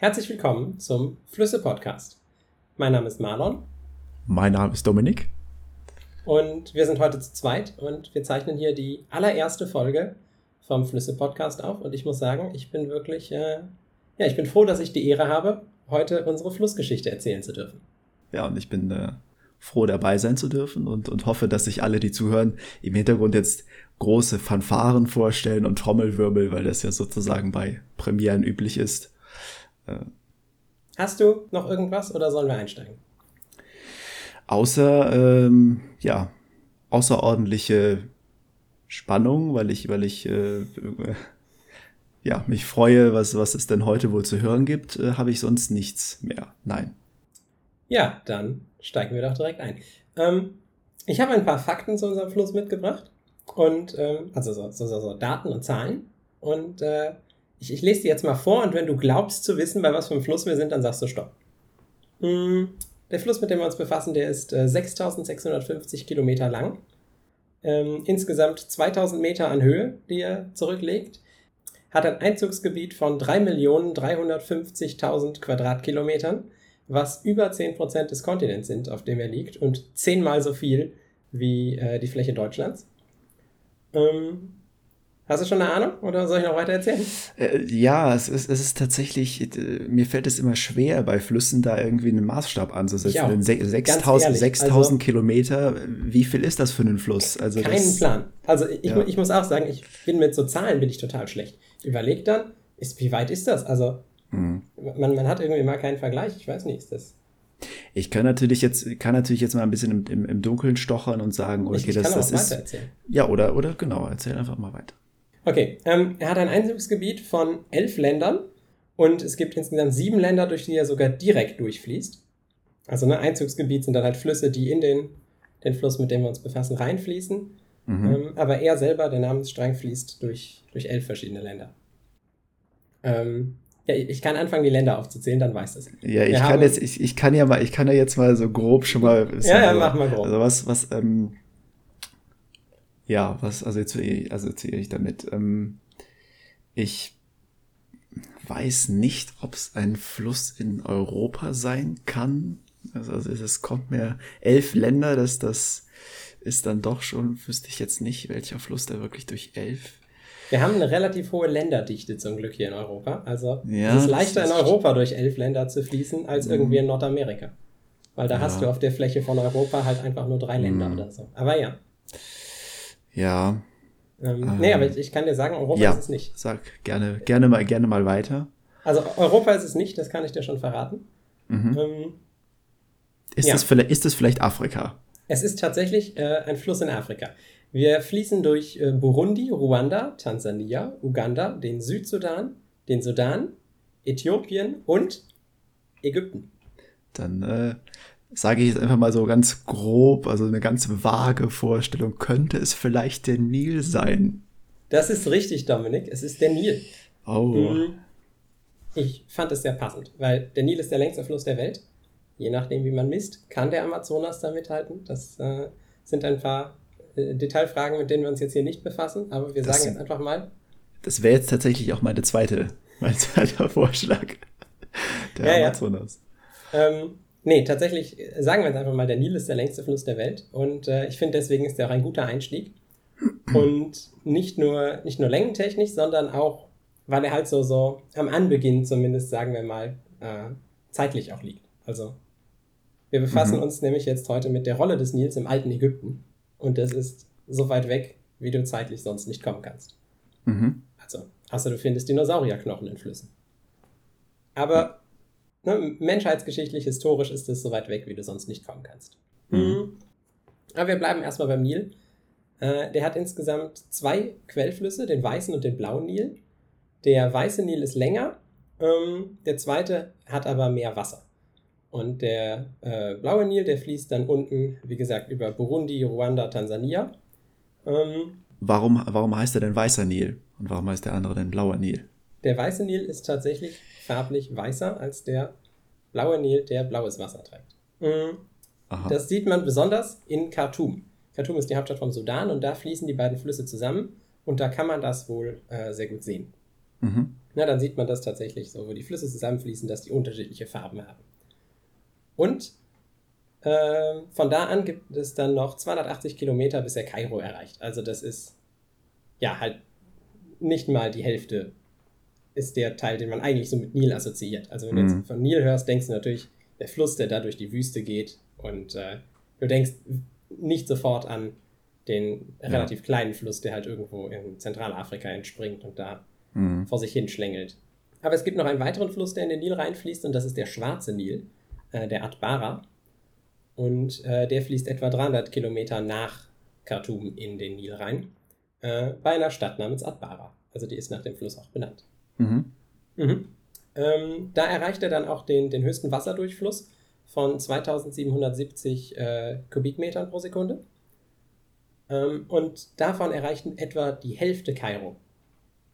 Herzlich willkommen zum Flüsse-Podcast. Mein Name ist Marlon. Mein Name ist Dominik. Und wir sind heute zu zweit und wir zeichnen hier die allererste Folge vom Flüsse-Podcast auf. Und ich muss sagen, ich bin wirklich, äh, ja, ich bin froh, dass ich die Ehre habe, heute unsere Flussgeschichte erzählen zu dürfen. Ja, und ich bin äh, froh, dabei sein zu dürfen und, und hoffe, dass sich alle, die zuhören, im Hintergrund jetzt große Fanfaren vorstellen und Trommelwirbel, weil das ja sozusagen bei Premieren üblich ist. Hast du noch irgendwas oder sollen wir einsteigen? Außer, ähm, ja, außerordentliche Spannung, weil ich, weil ich, äh, ja, mich freue, was, was es denn heute wohl zu hören gibt, äh, habe ich sonst nichts mehr. Nein. Ja, dann steigen wir doch direkt ein. Ähm, ich habe ein paar Fakten zu unserem Fluss mitgebracht und ähm, also so, so, so, Daten und Zahlen und äh, ich, ich lese dir jetzt mal vor und wenn du glaubst zu wissen, bei was für einem Fluss wir sind, dann sagst du Stopp. Hm, der Fluss, mit dem wir uns befassen, der ist äh, 6650 Kilometer lang. Ähm, insgesamt 2000 Meter an Höhe, die er zurücklegt. Hat ein Einzugsgebiet von 3.350.000 Quadratkilometern, was über 10% des Kontinents sind, auf dem er liegt und zehnmal so viel wie äh, die Fläche Deutschlands. Ähm, Hast du schon eine Ahnung oder soll ich noch weiter erzählen? Äh, ja, es ist, es ist tatsächlich, äh, mir fällt es immer schwer, bei Flüssen da irgendwie einen Maßstab anzusetzen. 6000 also, Kilometer, wie viel ist das für einen Fluss? Also keinen das, Plan. Also ich, ja. ich muss auch sagen, ich bin mit so Zahlen bin ich total schlecht. Überleg dann, ist, wie weit ist das? Also hm. man, man hat irgendwie mal keinen Vergleich. Ich weiß nicht, ist das. Ich kann natürlich jetzt, kann natürlich jetzt mal ein bisschen im, im, im Dunkeln stochern und sagen, okay, ich, ich das, das ist. Erzählen. Ja, oder, oder genau, erzähl einfach mal weiter. Okay, ähm, er hat ein Einzugsgebiet von elf Ländern und es gibt insgesamt sieben Länder, durch die er sogar direkt durchfließt. Also ein ne, Einzugsgebiet sind dann halt Flüsse, die in den, den Fluss, mit dem wir uns befassen, reinfließen. Mhm. Ähm, aber er selber, der Namensstrang, fließt durch, durch elf verschiedene Länder. Ähm, ja, ich kann anfangen, die Länder aufzuzählen, dann weiß das. Ja, ich wir kann jetzt, ich, ich kann ja mal, ich kann ja jetzt mal so grob schon mal. Ja, ja, mach mal grob. Also was, was, ähm, ja, was assoziiere also ich damit? Ähm, ich weiß nicht, ob es ein Fluss in Europa sein kann. Also, also es kommt mir elf Länder, dass das ist dann doch schon, wüsste ich jetzt nicht, welcher Fluss da wirklich durch elf. Wir haben eine relativ hohe Länderdichte zum Glück hier in Europa. Also ja, es ist leichter in Europa durch elf Länder zu fließen als mhm. irgendwie in Nordamerika. Weil da ja. hast du auf der Fläche von Europa halt einfach nur drei Länder mhm. oder so. Aber ja. Ja. Ähm, ähm, nee, aber ich, ich, kann dir sagen, Europa ja, ist es nicht. Sag gerne, gerne mal, gerne mal weiter. Also Europa ist es nicht, das kann ich dir schon verraten. Mhm. Ähm, ist, ja. das vielleicht, ist das vielleicht Afrika? Es ist tatsächlich äh, ein Fluss in Afrika. Wir fließen durch äh, Burundi, Ruanda, Tansania, Uganda, den Südsudan, den Sudan, Äthiopien und Ägypten. Dann äh, sage ich jetzt einfach mal so ganz grob, also eine ganz vage Vorstellung, könnte es vielleicht der Nil sein? Das ist richtig, Dominik. Es ist der Nil. Oh. Ich fand es sehr passend, weil der Nil ist der längste Fluss der Welt. Je nachdem, wie man misst, kann der Amazonas da mithalten. Das äh, sind ein paar äh, Detailfragen, mit denen wir uns jetzt hier nicht befassen, aber wir das, sagen jetzt einfach mal. Das wäre jetzt tatsächlich auch meine zweite, mein zweiter Vorschlag. Der ja, Amazonas. Ja. Ähm, Nee, tatsächlich, sagen wir jetzt einfach mal, der Nil ist der längste Fluss der Welt und äh, ich finde, deswegen ist der auch ein guter Einstieg. Und nicht nur, nicht nur längentechnisch, sondern auch, weil er halt so, so am Anbeginn zumindest, sagen wir mal, äh, zeitlich auch liegt. Also, wir befassen mhm. uns nämlich jetzt heute mit der Rolle des Nils im alten Ägypten und das ist so weit weg, wie du zeitlich sonst nicht kommen kannst. Mhm. Also, außer du findest Dinosaurierknochen in Flüssen. Aber ne, menschheitsgeschichtlich, historisch ist es so weit weg, wie du sonst nicht kommen kannst. Mhm. Aber wir bleiben erstmal beim Nil. Äh, der hat insgesamt zwei Quellflüsse, den weißen und den blauen Nil. Der weiße Nil ist länger, ähm, der zweite hat aber mehr Wasser. Und der äh, blaue Nil, der fließt dann unten, wie gesagt, über Burundi, Ruanda, Tansania. Ähm, warum, warum heißt er denn weißer Nil? Und warum heißt der andere denn blauer Nil? Der weiße Nil ist tatsächlich farblich weißer als der blaue Nil, der blaues Wasser trägt. Mhm. Das sieht man besonders in Khartoum. Khartoum ist die Hauptstadt vom Sudan und da fließen die beiden Flüsse zusammen und da kann man das wohl äh, sehr gut sehen. Mhm. na, dann sieht man das tatsächlich so, wo die Flüsse zusammenfließen, dass die unterschiedliche Farben haben. Und äh, von da an gibt es dann noch 280 Kilometer, bis er Kairo erreicht. Also das ist ja halt nicht mal die Hälfte ist der Teil, den man eigentlich so mit Nil assoziiert. Also wenn du mhm. jetzt von Nil hörst, denkst du natürlich, der Fluss, der da durch die Wüste geht und äh, du denkst nicht sofort an den relativ ja. kleinen Fluss, der halt irgendwo in Zentralafrika entspringt und da mhm. vor sich hin schlängelt. Aber es gibt noch einen weiteren Fluss, der in den Nil reinfließt und das ist der Schwarze Nil, äh, der Atbara. Und äh, der fließt etwa 300 Kilometer nach Khartoum in den Nil rein, äh, bei einer Stadt namens Atbara. Also die ist nach dem Fluss auch benannt. Mhm. Mhm. Ähm, da erreicht er dann auch den, den höchsten Wasserdurchfluss von 2770 äh, Kubikmetern pro Sekunde. Ähm, und davon erreichten etwa die Hälfte Kairo.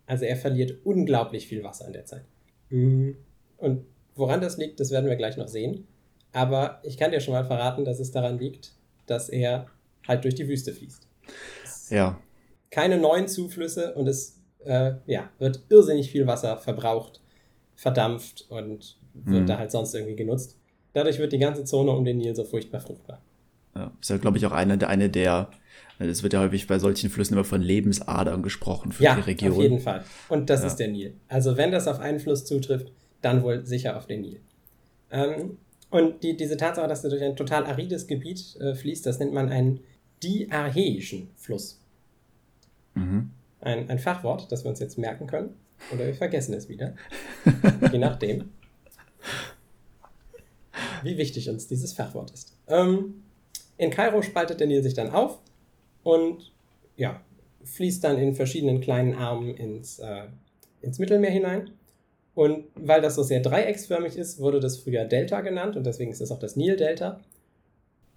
Also er verliert unglaublich viel Wasser in der Zeit. Mhm. Und woran das liegt, das werden wir gleich noch sehen. Aber ich kann dir schon mal verraten, dass es daran liegt, dass er halt durch die Wüste fließt. Ja. Keine neuen Zuflüsse und es äh, ja, wird irrsinnig viel Wasser verbraucht, verdampft und wird mhm. da halt sonst irgendwie genutzt. Dadurch wird die ganze Zone um den Nil so furchtbar fruchtbar. Ja, ist ja, glaube ich, auch eine, eine der, es wird ja häufig bei solchen Flüssen immer von Lebensadern gesprochen für ja, die Region. Auf jeden Fall. Und das ja. ist der Nil. Also wenn das auf einen Fluss zutrifft, dann wohl sicher auf den Nil. Ähm, und die, diese Tatsache, dass er durch ein total arides Gebiet äh, fließt, das nennt man einen diarcheischen Fluss. Mhm ein, ein Fachwort, das wir uns jetzt merken können. Oder wir vergessen es wieder. Je nachdem, wie wichtig uns dieses Fachwort ist. Ähm, in Kairo spaltet der Nil sich dann auf und ja, fließt dann in verschiedenen kleinen Armen ins, äh, ins Mittelmeer hinein. Und weil das so sehr dreiecksförmig ist, wurde das früher Delta genannt und deswegen ist es auch das Nil-Delta.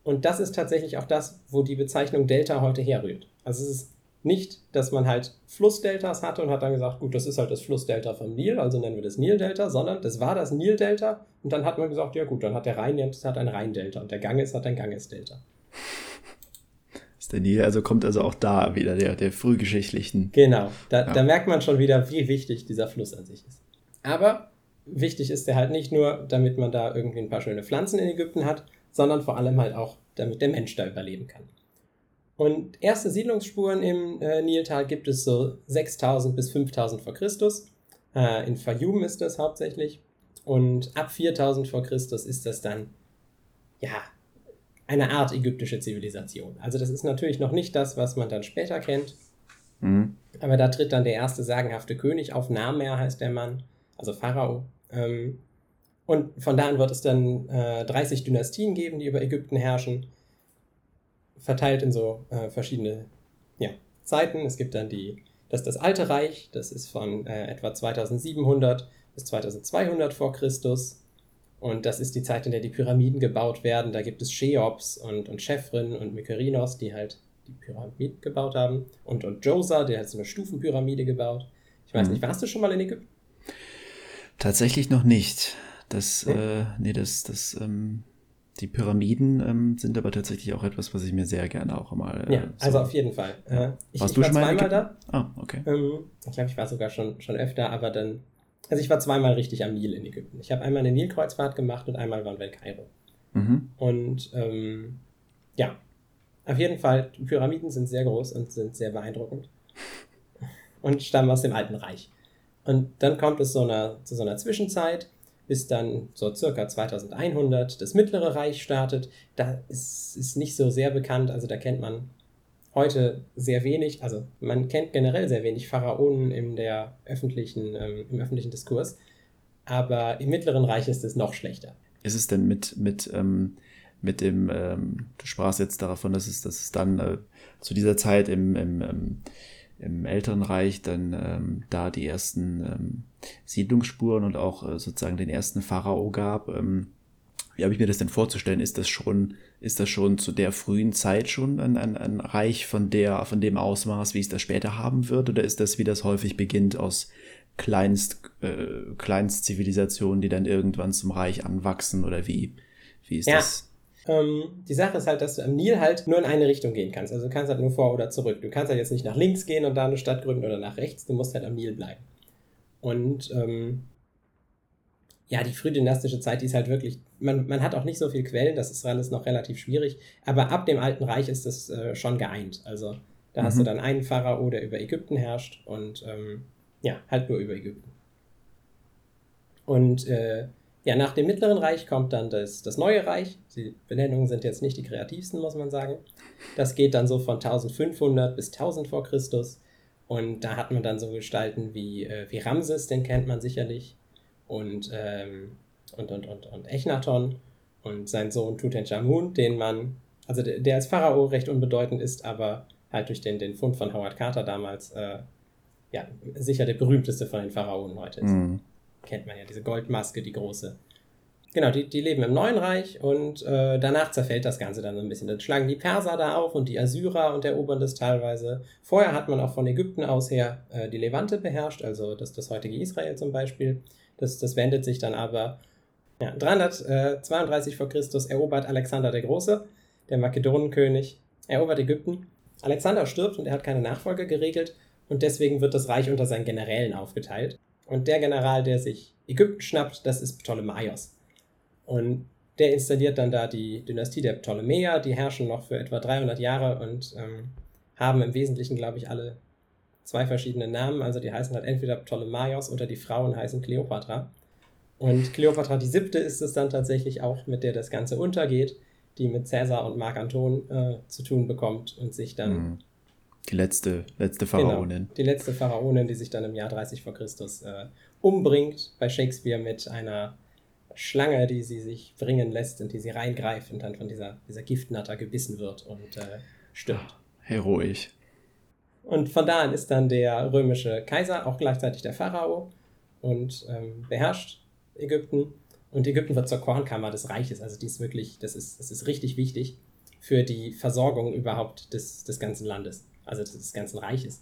Und das ist tatsächlich auch das, wo die Bezeichnung Delta heute herrührt. Also es ist nicht, dass man halt Flussdeltas hatte und hat dann gesagt, gut, das ist halt das Flussdelta vom Nil, also nennen wir das Nildelta, sondern das war das Nildelta und dann hat man gesagt, ja gut, dann hat der Rhein jetzt hat ein Rheindelta und der Ganges hat ein Gangesdelta. Ist der Nil, also kommt also auch da wieder der, der frühgeschichtlichen. Genau, da, ja. da merkt man schon wieder, wie wichtig dieser Fluss an sich ist. Aber wichtig ist der halt nicht nur, damit man da irgendwie ein paar schöne Pflanzen in Ägypten hat, sondern vor allem halt auch, damit der Mensch da überleben kann. Und erste Siedlungsspuren im äh, Niltal gibt es so 6000 bis 5000 vor Christus. Äh, in Fayum ist das hauptsächlich. Und ab 4000 vor Christus ist das dann, ja, eine Art ägyptische Zivilisation. Also das ist natürlich noch nicht das, was man dann später kennt. Mhm. Aber da tritt dann der erste sagenhafte König auf, Namer heißt der Mann, also Pharao. Ähm, und von da an wird es dann äh, 30 Dynastien geben, die über Ägypten herrschen verteilt in so äh, verschiedene ja, Zeiten. Es gibt dann die, das das Alte Reich, das ist von äh, etwa 2700 bis 2200 vor Christus. Und das ist die Zeit, in der die Pyramiden gebaut werden. Da gibt es Cheops und, und Chephren und Mykerinos, die halt die Pyramiden gebaut haben. Und, und Josa, der hat so eine Stufenpyramide gebaut. Ich weiß mhm. nicht, warst du schon mal in Ägypten? Tatsächlich noch nicht. Das, nee, äh, nee das, das ähm, die Pyramiden ähm, sind aber tatsächlich auch etwas, was ich mir sehr gerne auch mal. Äh, ja, so also auf jeden Fall. Äh, ich, Warst ich du war schon mal zweimal da. Ah, okay. Ähm, ich glaube, ich war sogar schon, schon öfter, aber dann. Also ich war zweimal richtig am Nil in Ägypten. Ich habe einmal eine Nilkreuzfahrt gemacht und einmal waren wir in Kairo. Mhm. Und ähm, ja, auf jeden Fall, die Pyramiden sind sehr groß und sind sehr beeindruckend. Und stammen aus dem Alten Reich. Und dann kommt es so einer, zu so einer Zwischenzeit bis dann so circa 2100 das Mittlere Reich startet. Da ist, ist nicht so sehr bekannt, also da kennt man heute sehr wenig, also man kennt generell sehr wenig Pharaonen in der öffentlichen, ähm, im öffentlichen Diskurs, aber im Mittleren Reich ist es noch schlechter. Ist es denn mit, mit, ähm, mit dem, ähm, du sprachst jetzt davon, dass es, dass es dann äh, zu dieser Zeit im, im, im älteren Reich dann ähm, da die ersten ähm, Siedlungsspuren und auch äh, sozusagen den ersten Pharao gab. Ähm, wie habe ich mir das denn vorzustellen? Ist das schon, ist das schon zu der frühen Zeit schon ein, ein, ein Reich von der, von dem Ausmaß, wie es das später haben wird? Oder ist das, wie das häufig beginnt, aus Kleinst, äh, Kleinstzivilisationen, die dann irgendwann zum Reich anwachsen? Oder wie, wie ist ja. das? Ähm, die Sache ist halt, dass du am Nil halt nur in eine Richtung gehen kannst. Also du kannst halt nur vor oder zurück. Du kannst halt jetzt nicht nach links gehen und da eine Stadt gründen oder nach rechts. Du musst halt am Nil bleiben. Und ähm, ja, die frühdynastische Zeit, die ist halt wirklich, man, man hat auch nicht so viel Quellen, das ist alles noch relativ schwierig, aber ab dem Alten Reich ist das äh, schon geeint. Also da mhm. hast du mhm. dann einen Pharao, der über Ägypten herrscht und ähm, ja, halt nur über Ägypten. Und äh, ja, nach dem Mittleren Reich kommt dann das, das Neue Reich. Die Benennungen sind jetzt nicht die kreativsten, muss man sagen. Das geht dann so von 1500 bis 1000 vor Christus. Und da hat man dann so Gestalten wie, äh, wie Ramses, den kennt man sicherlich und, ähm, und, und, und, und Echnaton und sein Sohn Tutanchamun, den man, also der, der als Pharao recht unbedeutend ist, aber halt durch den, den Fund von Howard Carter damals, äh, ja, sicher der berühmteste von den Pharaonen heute ist. Mhm. Kennt man ja, diese Goldmaske, die große. Genau, die, die leben im Neuen Reich und äh, danach zerfällt das Ganze dann so ein bisschen. Dann schlagen die Perser da auf und die Assyrer und erobern das teilweise. Vorher hat man auch von Ägypten aus her äh, die Levante beherrscht, also das, das heutige Israel zum Beispiel. Das, das wendet sich dann aber. Ja, 332 vor Christus erobert Alexander der Große, der Makedonenkönig, erobert Ägypten. Alexander stirbt und er hat keine Nachfolge geregelt und deswegen wird das Reich unter seinen Generälen aufgeteilt. Und der General, der sich Ägypten schnappt, das ist Ptolemaios. Und der installiert dann da die Dynastie der Ptolemäer, die herrschen noch für etwa 300 Jahre und ähm, haben im Wesentlichen, glaube ich, alle zwei verschiedene Namen. Also die heißen halt entweder Ptolemaios oder die Frauen heißen Kleopatra. Und Kleopatra die siebte ist es dann tatsächlich auch, mit der das Ganze untergeht, die mit Cäsar und Marc Anton äh, zu tun bekommt und sich dann. Mhm. Die letzte, letzte genau, Pharaonin. Genau, die letzte Pharaonin, die sich dann im Jahr 30 vor Christus äh, umbringt, bei Shakespeare mit einer Schlange, die sie sich bringen lässt und die sie reingreift und dann von dieser, dieser Giftnatter gebissen wird und äh, stirbt. Heroisch. Und von da an ist dann der römische Kaiser auch gleichzeitig der Pharao und ähm, beherrscht Ägypten. Und Ägypten wird zur Kornkammer des Reiches. Also die ist wirklich, das ist, das ist richtig wichtig für die Versorgung überhaupt des, des ganzen Landes, also des ganzen Reiches,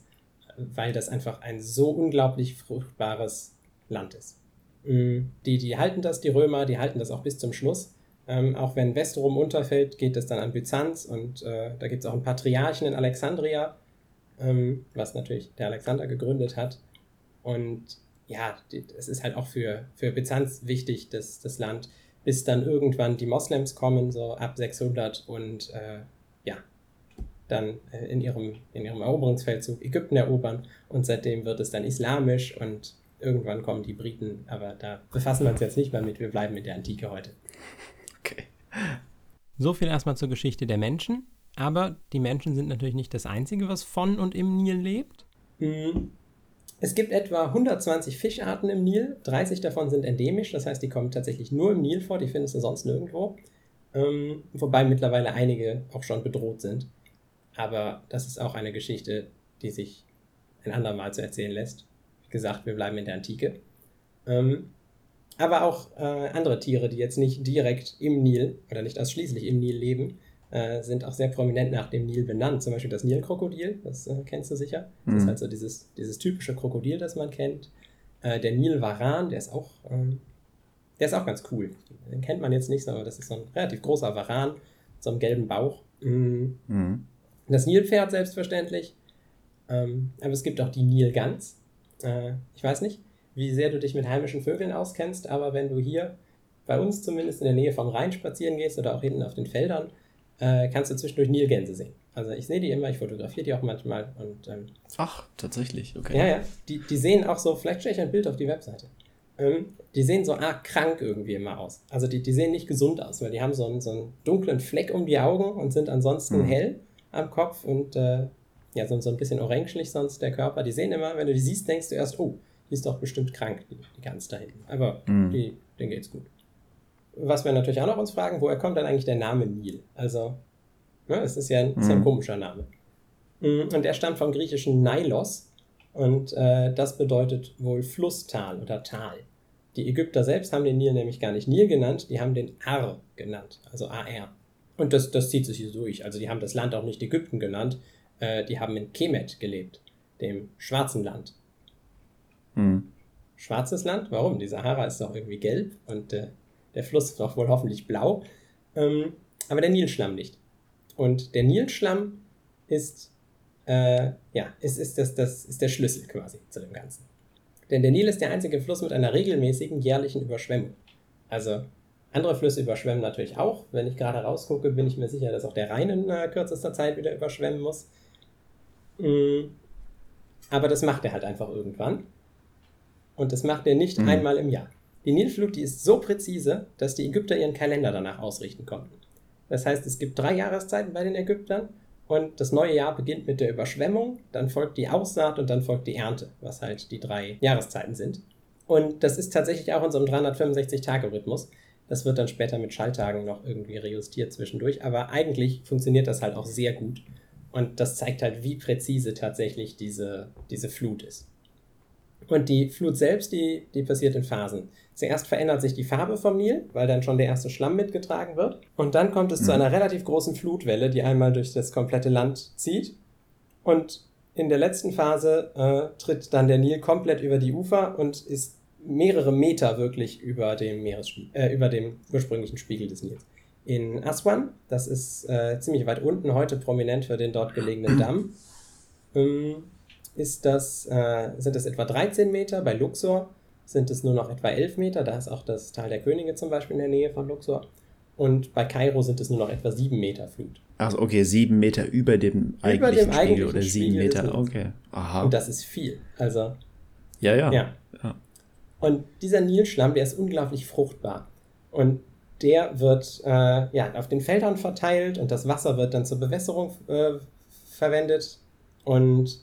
weil das einfach ein so unglaublich fruchtbares Land ist. Mm, die, die halten das, die Römer, die halten das auch bis zum Schluss. Ähm, auch wenn Westrum unterfällt, geht es dann an Byzanz und äh, da gibt es auch einen Patriarchen in Alexandria, ähm, was natürlich der Alexander gegründet hat. Und ja, es ist halt auch für, für Byzanz wichtig, dass das Land, bis dann irgendwann die Moslems kommen, so ab 600 und äh, dann äh, in, ihrem, in ihrem Eroberungsfeldzug Ägypten erobern und seitdem wird es dann islamisch und irgendwann kommen die Briten, aber da befassen wir uns jetzt nicht mehr mit, wir bleiben mit der Antike heute. Okay. So viel erstmal zur Geschichte der Menschen. Aber die Menschen sind natürlich nicht das Einzige, was von und im Nil lebt. Mhm. Es gibt etwa 120 Fischarten im Nil. 30 davon sind endemisch, das heißt, die kommen tatsächlich nur im Nil vor, die findest du sonst nirgendwo. Ähm, wobei mittlerweile einige auch schon bedroht sind. Aber das ist auch eine Geschichte, die sich ein andermal zu erzählen lässt. Wie gesagt, wir bleiben in der Antike. Ähm, aber auch äh, andere Tiere, die jetzt nicht direkt im Nil oder nicht ausschließlich im Nil leben, äh, sind auch sehr prominent nach dem Nil benannt. Zum Beispiel das Nilkrokodil, das äh, kennst du sicher. Das mhm. ist halt so dieses, dieses typische Krokodil, das man kennt. Äh, der Nilvaran, der ist auch, ähm, der ist auch ganz cool. Den kennt man jetzt nicht, aber das ist so ein relativ großer Varan mit so einem gelben Bauch. Mhm. Mhm. Das Nilpferd selbstverständlich. Ähm, aber es gibt auch die Nilgans. Äh, ich weiß nicht, wie sehr du dich mit heimischen Vögeln auskennst, aber wenn du hier bei uns zumindest in der Nähe vom Rhein spazieren gehst oder auch hinten auf den Feldern, äh, kannst du zwischendurch Nilgänse sehen. Also ich sehe die immer, ich fotografiere die auch manchmal. Und, ähm, Ach, tatsächlich, okay. Ja, ja. Die, die sehen auch so, vielleicht stelle ich ein Bild auf die Webseite. Ähm, die sehen so arg krank irgendwie immer aus. Also die, die sehen nicht gesund aus, weil die haben so einen, so einen dunklen Fleck um die Augen und sind ansonsten mhm. hell am Kopf und äh, ja, so, so ein bisschen orangelich sonst der Körper. Die sehen immer, wenn du die siehst, denkst du erst, oh, die ist doch bestimmt krank, die, die ganz da hinten. Aber mhm. die, denen geht's gut was wir natürlich auch noch uns fragen, woher kommt dann eigentlich der Name Nil? Also, ne, es ist ja ein, mhm. ist ein komischer Name. Mm, und er stammt vom griechischen Nilos und äh, das bedeutet wohl Flusstal oder Tal. Die Ägypter selbst haben den Nil nämlich gar nicht Nil genannt, die haben den Ar genannt, also AR. Und das, das zieht sich hier durch. Also die haben das Land auch nicht Ägypten genannt, äh, die haben in Kemet gelebt, dem schwarzen Land. Mhm. Schwarzes Land? Warum? Die Sahara ist doch irgendwie gelb und äh, der Fluss ist auch wohl hoffentlich blau. Ähm, aber der Nilschlamm nicht. Und der Nilschlamm ist, äh, ja, ist, ist, das, das ist der Schlüssel quasi zu dem Ganzen. Denn der Nil ist der einzige Fluss mit einer regelmäßigen jährlichen Überschwemmung. Also andere Flüsse überschwemmen natürlich auch. Wenn ich gerade rausgucke, bin ich mir sicher, dass auch der Rhein in äh, kürzester Zeit wieder überschwemmen muss. Mhm. Aber das macht er halt einfach irgendwann. Und das macht er nicht mhm. einmal im Jahr. Die Nilflut, die ist so präzise, dass die Ägypter ihren Kalender danach ausrichten konnten. Das heißt, es gibt drei Jahreszeiten bei den Ägyptern und das neue Jahr beginnt mit der Überschwemmung, dann folgt die Aussaat und dann folgt die Ernte, was halt die drei Jahreszeiten sind. Und das ist tatsächlich auch in so einem 365-Tage-Rhythmus. Das wird dann später mit Schalltagen noch irgendwie rejustiert zwischendurch, aber eigentlich funktioniert das halt auch sehr gut. Und das zeigt halt, wie präzise tatsächlich diese, diese Flut ist. Und die Flut selbst, die, die passiert in Phasen. Zuerst verändert sich die Farbe vom Nil, weil dann schon der erste Schlamm mitgetragen wird. Und dann kommt es mhm. zu einer relativ großen Flutwelle, die einmal durch das komplette Land zieht. Und in der letzten Phase äh, tritt dann der Nil komplett über die Ufer und ist mehrere Meter wirklich über dem, Meeresspie äh, über dem ursprünglichen Spiegel des Nils. In Aswan, das ist äh, ziemlich weit unten, heute prominent für den dort gelegenen Damm, ähm, ist das, äh, sind es etwa 13 Meter. Bei Luxor sind es nur noch etwa 11 Meter. Da ist auch das Tal der Könige zum Beispiel in der Nähe von Luxor. Und bei Kairo sind es nur noch etwa 7 Meter Flut. Also okay, 7 Meter über dem eigentlichen über dem Spiegel eigentlichen oder 7 Meter, okay. Aha. Und das ist viel. Also. Ja, ja. ja. ja. Und dieser Nilschlamm, der ist unglaublich fruchtbar. Und der wird äh, ja, auf den Feldern verteilt und das Wasser wird dann zur Bewässerung äh, verwendet. Und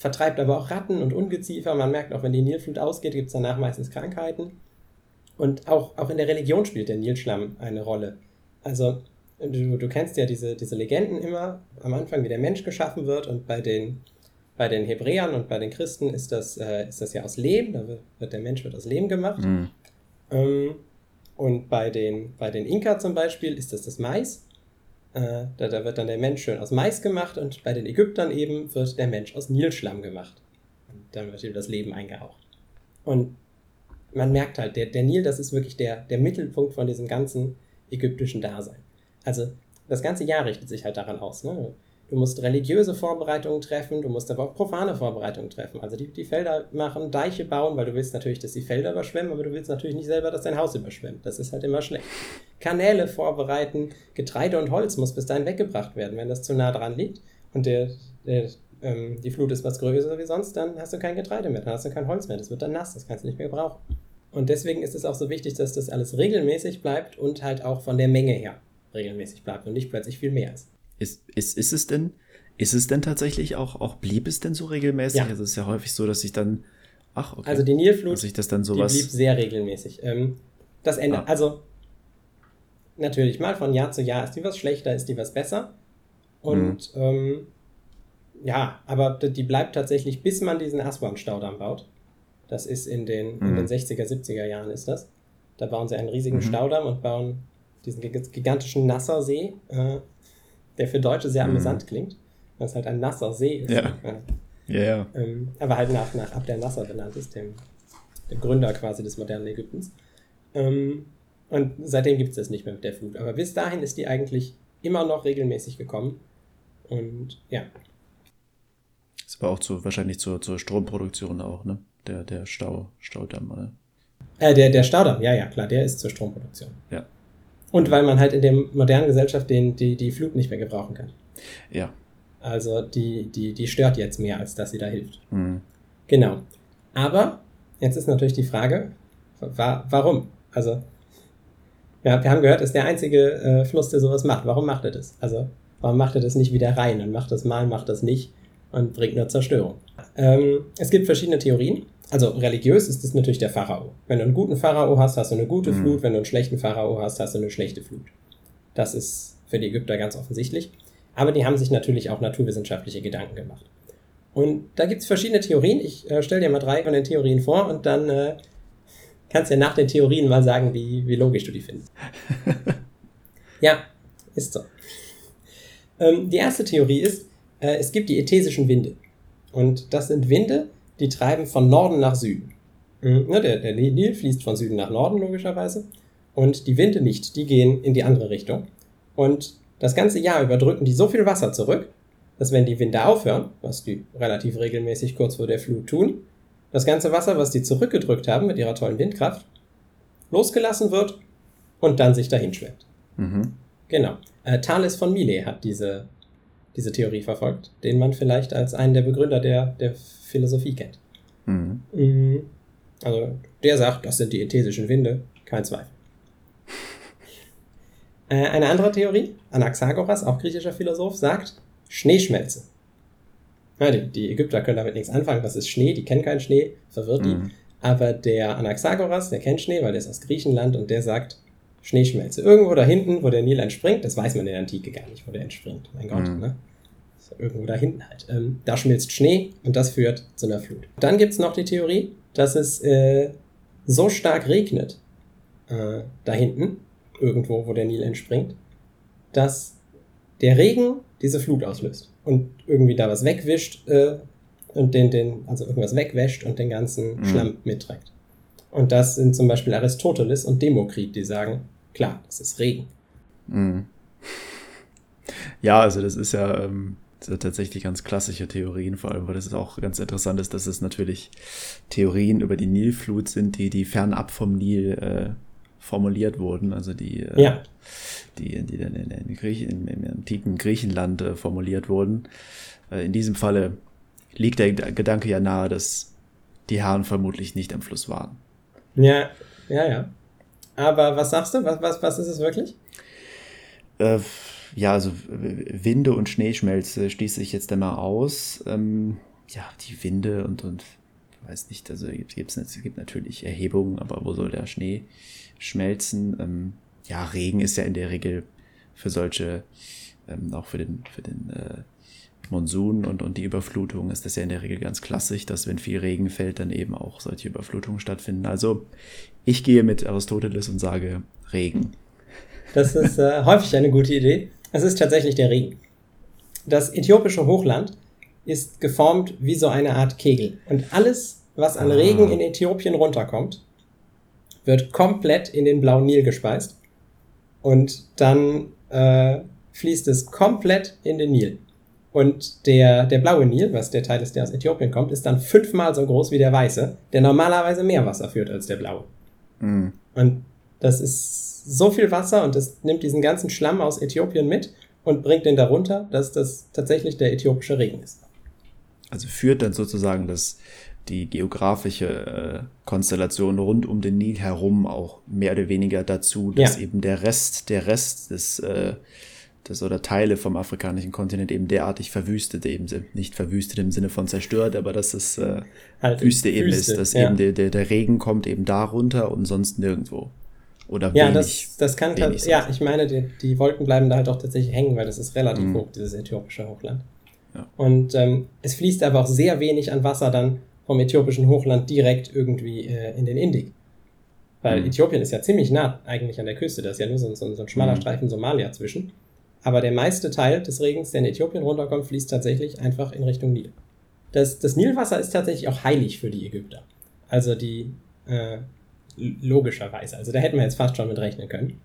vertreibt aber auch Ratten und Ungeziefer. Man merkt auch, wenn die Nilflut ausgeht, gibt es danach meistens Krankheiten. Und auch, auch in der Religion spielt der Nilschlamm eine Rolle. Also, du, du kennst ja diese, diese Legenden immer am Anfang, wie der Mensch geschaffen wird. Und bei den, bei den Hebräern und bei den Christen ist das, äh, ist das ja aus Lehm. Da wird, der Mensch wird aus Lehm gemacht. Mhm. Ähm, und bei den, bei den Inka zum Beispiel ist das das Mais. Äh, da, da, wird dann der Mensch schön aus Mais gemacht und bei den Ägyptern eben wird der Mensch aus Nilschlamm gemacht. Und dann wird ihm das Leben eingehaucht. Und man merkt halt, der, der Nil, das ist wirklich der, der Mittelpunkt von diesem ganzen ägyptischen Dasein. Also das ganze Jahr richtet sich halt daran aus. Ne? Du musst religiöse Vorbereitungen treffen, du musst aber auch profane Vorbereitungen treffen. Also die, die Felder machen, Deiche bauen, weil du willst natürlich, dass die Felder überschwemmen, aber du willst natürlich nicht selber, dass dein Haus überschwemmt. Das ist halt immer schlecht. Kanäle vorbereiten, Getreide und Holz muss bis dahin weggebracht werden. Wenn das zu nah dran liegt und der, der, ähm, die Flut ist was größer wie sonst, dann hast du kein Getreide mehr, dann hast du kein Holz mehr. Das wird dann nass, das kannst du nicht mehr brauchen. Und deswegen ist es auch so wichtig, dass das alles regelmäßig bleibt und halt auch von der Menge her regelmäßig bleibt und nicht plötzlich viel mehr ist. Ist, ist, ist es denn, ist es denn tatsächlich auch, auch blieb es denn so regelmäßig? Ja. Also es ist ja häufig so, dass ich dann, ach, okay. Also die Nilflut, dass ich das dann sowas, die blieb sehr regelmäßig. Ähm, das Ende, ah. also natürlich mal von Jahr zu Jahr ist die was schlechter, ist die was besser. Und mhm. ähm, ja, aber die bleibt tatsächlich, bis man diesen Aswan-Staudamm baut. Das ist in den, mhm. in den 60er, 70er Jahren ist das. Da bauen sie einen riesigen mhm. Staudamm und bauen diesen gigantischen Nassersee äh, der für Deutsche sehr mhm. amüsant klingt, weil es halt ein nasser See ist. Ja. Ja, ja. Ähm, aber halt nach, nach Abdel Nasser benannt ist, dem, dem Gründer quasi des modernen Ägyptens. Ähm, und seitdem gibt es das nicht mehr mit der Flut. Aber bis dahin ist die eigentlich immer noch regelmäßig gekommen. Und ja. Es war auch zu, wahrscheinlich zur, zur Stromproduktion auch, ne? Der, der Stau, Staudamm, oder? Äh, der, der Staudamm, ja, ja, klar, der ist zur Stromproduktion. Ja. Und weil man halt in der modernen Gesellschaft den, die, die Flut nicht mehr gebrauchen kann. Ja. Also die, die, die stört jetzt mehr, als dass sie da hilft. Mhm. Genau. Aber jetzt ist natürlich die Frage, wa warum? Also, ja, wir haben gehört, ist der einzige äh, Fluss, der sowas macht. Warum macht er das? Also, warum macht er das nicht wieder rein und macht das mal, macht das nicht und bringt nur Zerstörung? Ähm, es gibt verschiedene Theorien. Also religiös ist es natürlich der Pharao. Wenn du einen guten Pharao hast, hast du eine gute mhm. Flut. Wenn du einen schlechten Pharao hast, hast du eine schlechte Flut. Das ist für die Ägypter ganz offensichtlich. Aber die haben sich natürlich auch naturwissenschaftliche Gedanken gemacht. Und da gibt es verschiedene Theorien. Ich äh, stelle dir mal drei von den Theorien vor und dann äh, kannst du ja nach den Theorien mal sagen, wie, wie logisch du die findest. ja, ist so. Ähm, die erste Theorie ist, äh, es gibt die ethesischen Winde. Und das sind Winde, die treiben von Norden nach Süden. Mhm. Ne, der, der Nil fließt von Süden nach Norden logischerweise und die Winde nicht, die gehen in die andere Richtung. Und das ganze Jahr über drücken die so viel Wasser zurück, dass wenn die Winde aufhören, was die relativ regelmäßig kurz vor der Flut tun, das ganze Wasser, was die zurückgedrückt haben mit ihrer tollen Windkraft, losgelassen wird und dann sich dahin schwemmt. Mhm. Genau. Äh, Thales von Milet hat diese, diese Theorie verfolgt, den man vielleicht als einen der Begründer der, der Philosophie kennt. Mhm. mhm. Also der sagt, das sind die ethesischen Winde, kein Zweifel. Äh, eine andere Theorie, Anaxagoras, auch griechischer Philosoph, sagt Schneeschmelze. Ja, die, die, Ägypter können damit nichts anfangen. Was ist Schnee? Die kennen keinen Schnee, verwirrt die. Mhm. Aber der Anaxagoras, der kennt Schnee, weil der ist aus Griechenland und der sagt Schneeschmelze. Irgendwo da hinten, wo der Nil entspringt, das weiß man in der Antike gar nicht, wo der entspringt. Mein Gott, mhm. ne? irgendwo da hinten halt. Ähm, da schmilzt Schnee und das führt zu einer Flut. Dann gibt es noch die Theorie, dass es äh, so stark regnet äh, da hinten, irgendwo, wo der Nil entspringt, dass der Regen diese Flut auslöst und irgendwie da was wegwischt äh, und den, den, also irgendwas wegwäscht und den ganzen mhm. Schlamm mitträgt. Und das sind zum Beispiel Aristoteles und Demokrit, die sagen, klar, das ist Regen. Mhm. Ja, also das ist ja ähm, tatsächlich ganz klassische Theorien, vor allem, weil das ist auch ganz interessant ist, dass es natürlich Theorien über die Nilflut sind, die, die fernab vom Nil äh, formuliert wurden, also die, äh, ja. die, die dann in, in Griech, in, im antiken Griechenland äh, formuliert wurden. Äh, in diesem Falle liegt der Gedanke ja nahe, dass die Herren vermutlich nicht am Fluss waren. Ja, ja, ja. Aber was sagst du? Was, was, was ist es wirklich? Äh, ja, also Winde und Schneeschmelze schließe ich jetzt einmal aus. Ähm, ja, die Winde und, und weiß nicht, also gibt's, es gibt natürlich Erhebungen, aber wo soll der Schnee schmelzen? Ähm, ja, Regen ist ja in der Regel für solche, ähm, auch für den, für den äh, Monsun und, und die Überflutung ist das ja in der Regel ganz klassisch, dass wenn viel Regen fällt, dann eben auch solche Überflutungen stattfinden. Also ich gehe mit Aristoteles und sage Regen. Das ist äh, häufig eine gute Idee. Es ist tatsächlich der Regen. Das äthiopische Hochland ist geformt wie so eine Art Kegel. Und alles, was an Regen ah. in Äthiopien runterkommt, wird komplett in den blauen Nil gespeist. Und dann äh, fließt es komplett in den Nil. Und der, der blaue Nil, was der Teil ist, der aus Äthiopien kommt, ist dann fünfmal so groß wie der weiße, der normalerweise mehr Wasser führt als der blaue. Mhm. Und das ist so viel Wasser und es nimmt diesen ganzen Schlamm aus Äthiopien mit und bringt den darunter, dass das tatsächlich der äthiopische Regen ist. Also führt dann sozusagen das, die geografische äh, Konstellation rund um den Nil herum auch mehr oder weniger dazu, dass ja. eben der Rest, der Rest des, äh, des oder Teile vom afrikanischen Kontinent eben derartig verwüstet eben sind. Nicht verwüstet im Sinne von zerstört, aber dass es äh, halt Wüste eben Wüste, ist, dass ja. eben der, der, der Regen kommt eben da runter und sonst nirgendwo. Oder ja, das, das kann wenig ja, ich meine, die, die, Wolken bleiben da halt auch tatsächlich hängen, weil das ist relativ mhm. hoch, dieses äthiopische Hochland. Ja. Und ähm, es fließt aber auch sehr wenig an Wasser dann vom äthiopischen Hochland direkt irgendwie äh, in den Indik. Weil mhm. Äthiopien ist ja ziemlich nah eigentlich an der Küste, da ist ja nur so, so, so ein schmaler mhm. Streifen Somalia zwischen. Aber der meiste Teil des Regens, der in Äthiopien runterkommt, fließt tatsächlich einfach in Richtung Nil. Das, das Nilwasser ist tatsächlich auch heilig für die Ägypter. Also die, äh, logischerweise. Also da hätten wir jetzt fast schon mit rechnen können.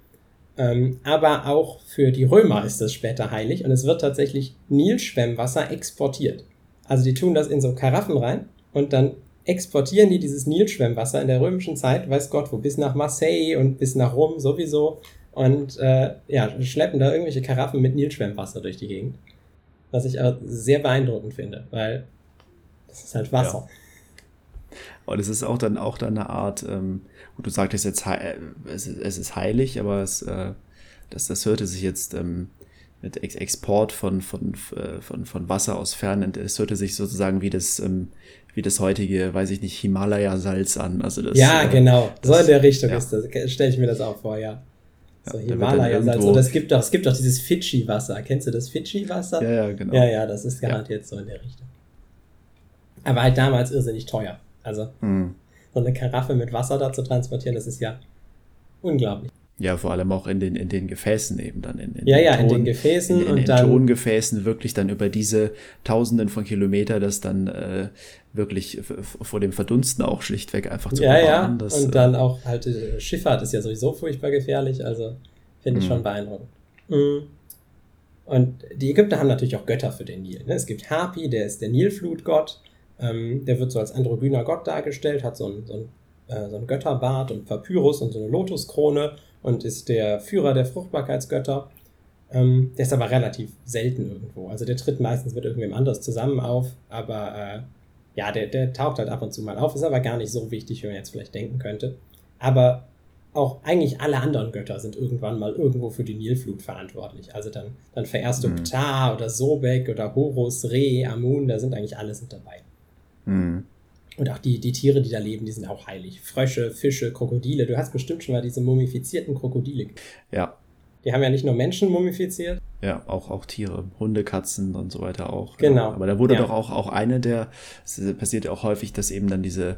Ähm, aber auch für die Römer ist das später heilig und es wird tatsächlich Nilschwemmwasser exportiert. Also die tun das in so Karaffen rein und dann exportieren die dieses Nilschwemmwasser in der römischen Zeit, weiß Gott wo, bis nach Marseille und bis nach Rom sowieso und äh, ja, schleppen da irgendwelche Karaffen mit Nilschwemmwasser durch die Gegend. Was ich aber sehr beeindruckend finde, weil das ist halt Wasser. Ja. Und es ist auch dann auch dann eine Art, ähm, und du sagtest jetzt, es, es ist heilig, aber es, äh, das, das hörte sich jetzt ähm, mit Export von, von, äh, von, von Wasser aus Fernen, es hörte sich sozusagen wie das, ähm, wie das heutige, weiß ich nicht, Himalaya-Salz an. Also das, ja, äh, genau. Das, so in der Richtung ja. ist das. Stelle ich mir das auch vor, ja. So ja, Himalaya-Salz. Und es gibt doch, es gibt doch dieses Fidschi-Wasser. Kennst du das Fidschi-Wasser? Ja, ja, genau. Ja, ja, das ist garantiert ja. so in der Richtung. Aber halt damals irrsinnig teuer. Also. Mhm so eine Karaffe mit Wasser da zu transportieren, das ist ja unglaublich. Ja, vor allem auch in den, in den Gefäßen eben dann. In, in ja, ja, Ton, in den Gefäßen in, in, und in dann. Tongefäßen wirklich dann über diese Tausenden von Kilometer, das dann äh, wirklich vor dem Verdunsten auch schlichtweg einfach zu ja. Ja, das, und dann äh, auch halt äh, Schifffahrt ist ja sowieso furchtbar gefährlich, also finde ich mhm. schon beeindruckend. Mhm. Und die Ägypter haben natürlich auch Götter für den Nil. Ne? Es gibt Hapi, der ist der Nilflutgott. Ähm, der wird so als androgyner Gott dargestellt, hat so einen, so einen, äh, so einen Götterbart und Papyrus und so eine Lotuskrone und ist der Führer der Fruchtbarkeitsgötter. Ähm, der ist aber relativ selten irgendwo. Also der tritt meistens mit irgendwem anders zusammen auf, aber äh, ja, der, der taucht halt ab und zu mal auf, ist aber gar nicht so wichtig, wie man jetzt vielleicht denken könnte. Aber auch eigentlich alle anderen Götter sind irgendwann mal irgendwo für die Nilflut verantwortlich. Also dann, dann verehrst du mhm. Ptah oder Sobek oder Horus, Re, Amun, da sind eigentlich alle sind dabei. Mhm. Und auch die, die Tiere, die da leben, die sind auch heilig. Frösche, Fische, Krokodile. Du hast bestimmt schon mal diese mumifizierten Krokodile. Ja. Die haben ja nicht nur Menschen mumifiziert. Ja, auch, auch Tiere, Hunde, Katzen und so weiter auch. Genau. Aber da wurde ja. doch auch, auch eine der, es passiert ja auch häufig, dass eben dann diese,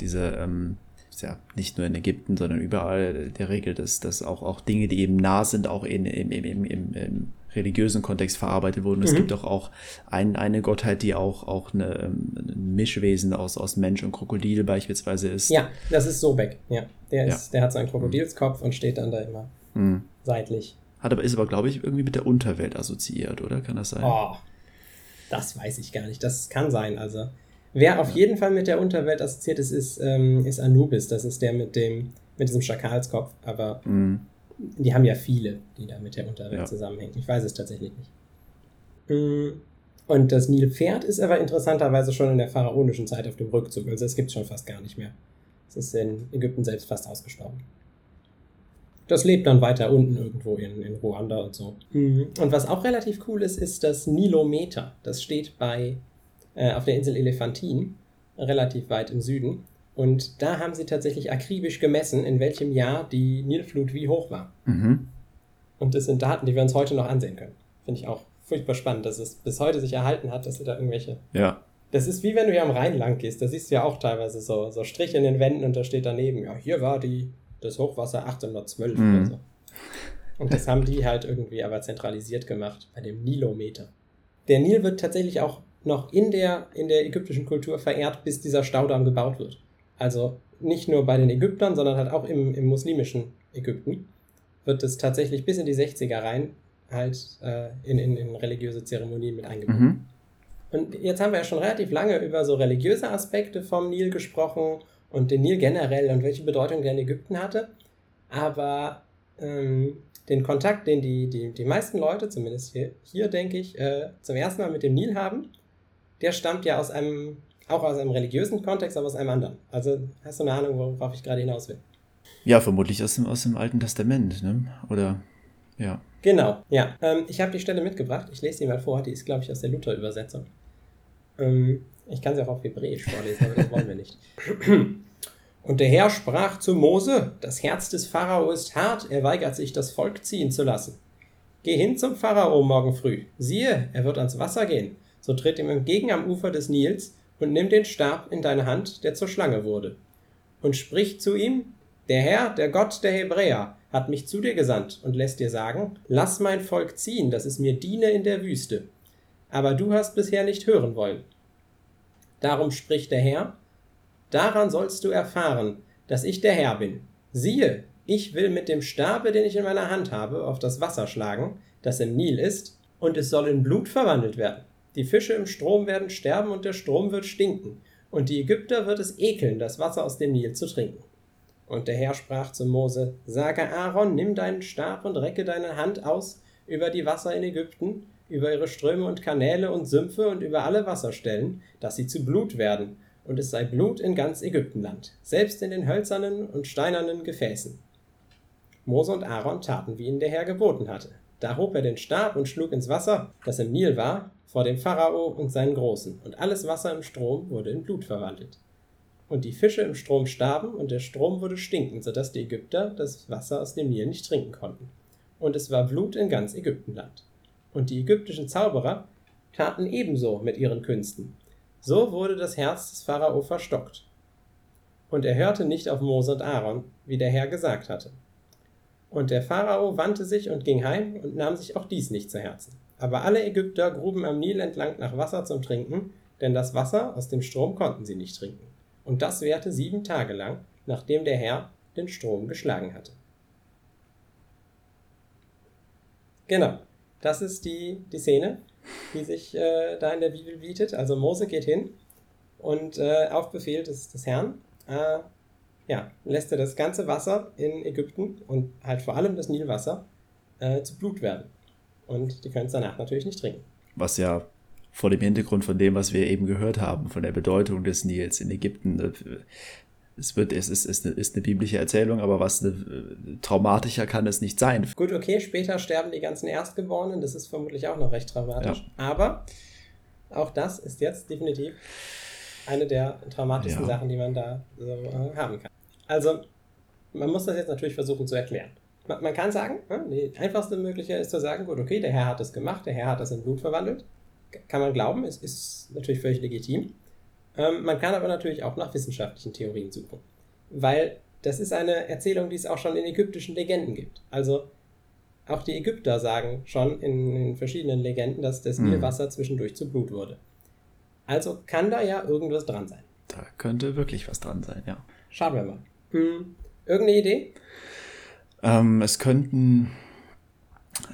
diese, ähm, ja nicht nur in Ägypten, sondern überall der Regel, dass, dass auch, auch Dinge, die eben nah sind, auch in, im, im, im, im, religiösen Kontext verarbeitet wurden. Mhm. Es gibt auch, auch ein, eine Gottheit, die auch, auch eine, ein Mischwesen aus, aus Mensch und Krokodil beispielsweise ist. Ja, das ist Sobek. Ja, der, ist, ja. der hat so einen Krokodilskopf mhm. und steht dann da immer mhm. seitlich. Hat aber, ist aber, glaube ich, irgendwie mit der Unterwelt assoziiert, oder? Kann das sein? Oh, das weiß ich gar nicht. Das kann sein. Also, wer auf jeden Fall mit der Unterwelt assoziiert ist, ist, ähm, ist Anubis. Das ist der mit dem, mit diesem Schakalskopf. Aber mhm die haben ja viele, die da mit der Unterwelt ja. zusammenhängen. Ich weiß es tatsächlich nicht. Mm, und das Nilpferd ist aber interessanterweise schon in der pharaonischen Zeit auf dem Rückzug. Also es gibt es schon fast gar nicht mehr. Es ist in Ägypten selbst fast ausgestorben. Das lebt dann weiter unten irgendwo in, in Ruanda und so. Mm, und was auch relativ cool ist, ist das Nilometer. Das steht bei, äh, auf der Insel Elephantin, relativ weit im Süden. Und da haben sie tatsächlich akribisch gemessen, in welchem Jahr die Nilflut wie hoch war. Mhm. Und das sind Daten, die wir uns heute noch ansehen können. Finde ich auch furchtbar spannend, dass es bis heute sich erhalten hat, dass sie da irgendwelche. Ja. Das ist wie wenn du hier am Rhein lang gehst. Da siehst du ja auch teilweise so, so Striche in den Wänden und da steht daneben, ja, hier war die, das Hochwasser 1812 mhm. oder so. Und das haben die halt irgendwie aber zentralisiert gemacht bei dem Nilometer. Der Nil wird tatsächlich auch noch in der, in der ägyptischen Kultur verehrt, bis dieser Staudamm gebaut wird. Also nicht nur bei den Ägyptern, sondern halt auch im, im muslimischen Ägypten wird es tatsächlich bis in die 60er rein halt äh, in, in, in, religiöse Zeremonien mit eingebunden. Mhm. Und jetzt haben wir ja schon relativ lange über so religiöse Aspekte vom Nil gesprochen und den Nil generell und welche Bedeutung der in Ägypten hatte. Aber ähm, den Kontakt, den die, die, die meisten Leute, zumindest hier, hier denke ich, äh, zum ersten Mal mit dem Nil haben, der stammt ja aus einem auch aus einem religiösen Kontext, aber aus einem anderen. Also hast du eine Ahnung, worauf ich gerade hinaus will? Ja, vermutlich aus dem, aus dem Alten Testament, ne? Oder, ja. Genau, ja. Ähm, ich habe die Stelle mitgebracht. Ich lese sie mal vor. Die ist, glaube ich, aus der Luther-Übersetzung. Ähm, ich kann sie auch auf Hebräisch vorlesen, aber das wollen wir nicht. Und der Herr sprach zu Mose: Das Herz des Pharao ist hart, er weigert sich, das Volk ziehen zu lassen. Geh hin zum Pharao morgen früh. Siehe, er wird ans Wasser gehen. So tritt ihm entgegen am Ufer des Nils und nimm den Stab in deine Hand, der zur Schlange wurde. Und sprich zu ihm, der Herr, der Gott der Hebräer, hat mich zu dir gesandt und lässt dir sagen, lass mein Volk ziehen, dass es mir diene in der Wüste. Aber du hast bisher nicht hören wollen. Darum spricht der Herr, daran sollst du erfahren, dass ich der Herr bin. Siehe, ich will mit dem Stabe, den ich in meiner Hand habe, auf das Wasser schlagen, das im Nil ist, und es soll in Blut verwandelt werden. Die Fische im Strom werden sterben und der Strom wird stinken. Und die Ägypter wird es ekeln, das Wasser aus dem Nil zu trinken. Und der Herr sprach zu Mose, sage Aaron, nimm deinen Stab und recke deine Hand aus über die Wasser in Ägypten, über ihre Ströme und Kanäle und Sümpfe und über alle Wasserstellen, dass sie zu Blut werden, und es sei Blut in ganz Ägyptenland, selbst in den hölzernen und steinernen Gefäßen. Mose und Aaron taten, wie ihnen der Herr geboten hatte. Da hob er den Stab und schlug ins Wasser, das im Nil war, vor dem Pharao und seinen Großen, und alles Wasser im Strom wurde in Blut verwandelt. Und die Fische im Strom starben, und der Strom wurde stinkend, so dass die Ägypter das Wasser aus dem Nil nicht trinken konnten. Und es war Blut in ganz Ägyptenland. Und die ägyptischen Zauberer taten ebenso mit ihren Künsten. So wurde das Herz des Pharao verstockt. Und er hörte nicht auf Mose und Aaron, wie der Herr gesagt hatte. Und der Pharao wandte sich und ging heim und nahm sich auch dies nicht zu Herzen. Aber alle Ägypter gruben am Nil entlang nach Wasser zum Trinken, denn das Wasser aus dem Strom konnten sie nicht trinken. Und das währte sieben Tage lang, nachdem der Herr den Strom geschlagen hatte. Genau, das ist die, die Szene, die sich äh, da in der Bibel bietet. Also Mose geht hin und äh, auf Befehl des, des Herrn äh, ja, lässt er das ganze Wasser in Ägypten und halt vor allem das Nilwasser äh, zu Blut werden. Und die können es danach natürlich nicht trinken. Was ja vor dem Hintergrund von dem, was wir eben gehört haben, von der Bedeutung des Nils in Ägypten, äh, es wird, es ist, ist, eine, ist eine biblische Erzählung, aber was eine, äh, traumatischer kann es nicht sein. Gut, okay, später sterben die ganzen Erstgeborenen, das ist vermutlich auch noch recht dramatisch. Ja. Aber auch das ist jetzt definitiv eine der traumatischsten ja. Sachen, die man da so äh, haben kann. Also, man muss das jetzt natürlich versuchen zu erklären. Man, man kann sagen, ne, die einfachste Möglichkeit ist zu sagen, gut, okay, der Herr hat es gemacht, der Herr hat das in Blut verwandelt. Kann man glauben, es ist natürlich völlig legitim. Ähm, man kann aber natürlich auch nach wissenschaftlichen Theorien suchen. Weil das ist eine Erzählung, die es auch schon in ägyptischen Legenden gibt. Also auch die Ägypter sagen schon in, in verschiedenen Legenden, dass das mhm. Nilwasser zwischendurch zu Blut wurde. Also kann da ja irgendwas dran sein. Da könnte wirklich was dran sein, ja. Schauen wir mal. Hm. Irgendeine Idee? Ähm, es könnten,